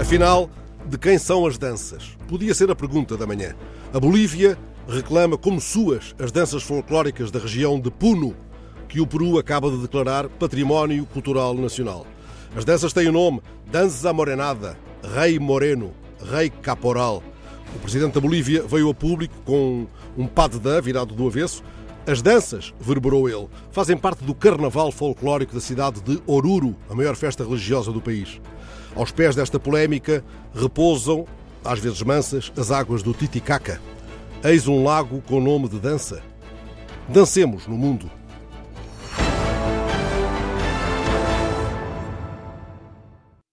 Afinal, de quem são as danças? Podia ser a pergunta da manhã. A Bolívia reclama como suas as danças folclóricas da região de Puno, que o Peru acaba de declarar Património Cultural Nacional. As danças têm o nome Dança Morenada, Rei Moreno, Rei Caporal. O presidente da Bolívia veio a público com um padedã virado do avesso. As danças, verberou ele, fazem parte do carnaval folclórico da cidade de Oruro, a maior festa religiosa do país. Aos pés desta polémica repousam, às vezes mansas, as águas do Titicaca. Eis um lago com nome de dança. Dancemos no mundo.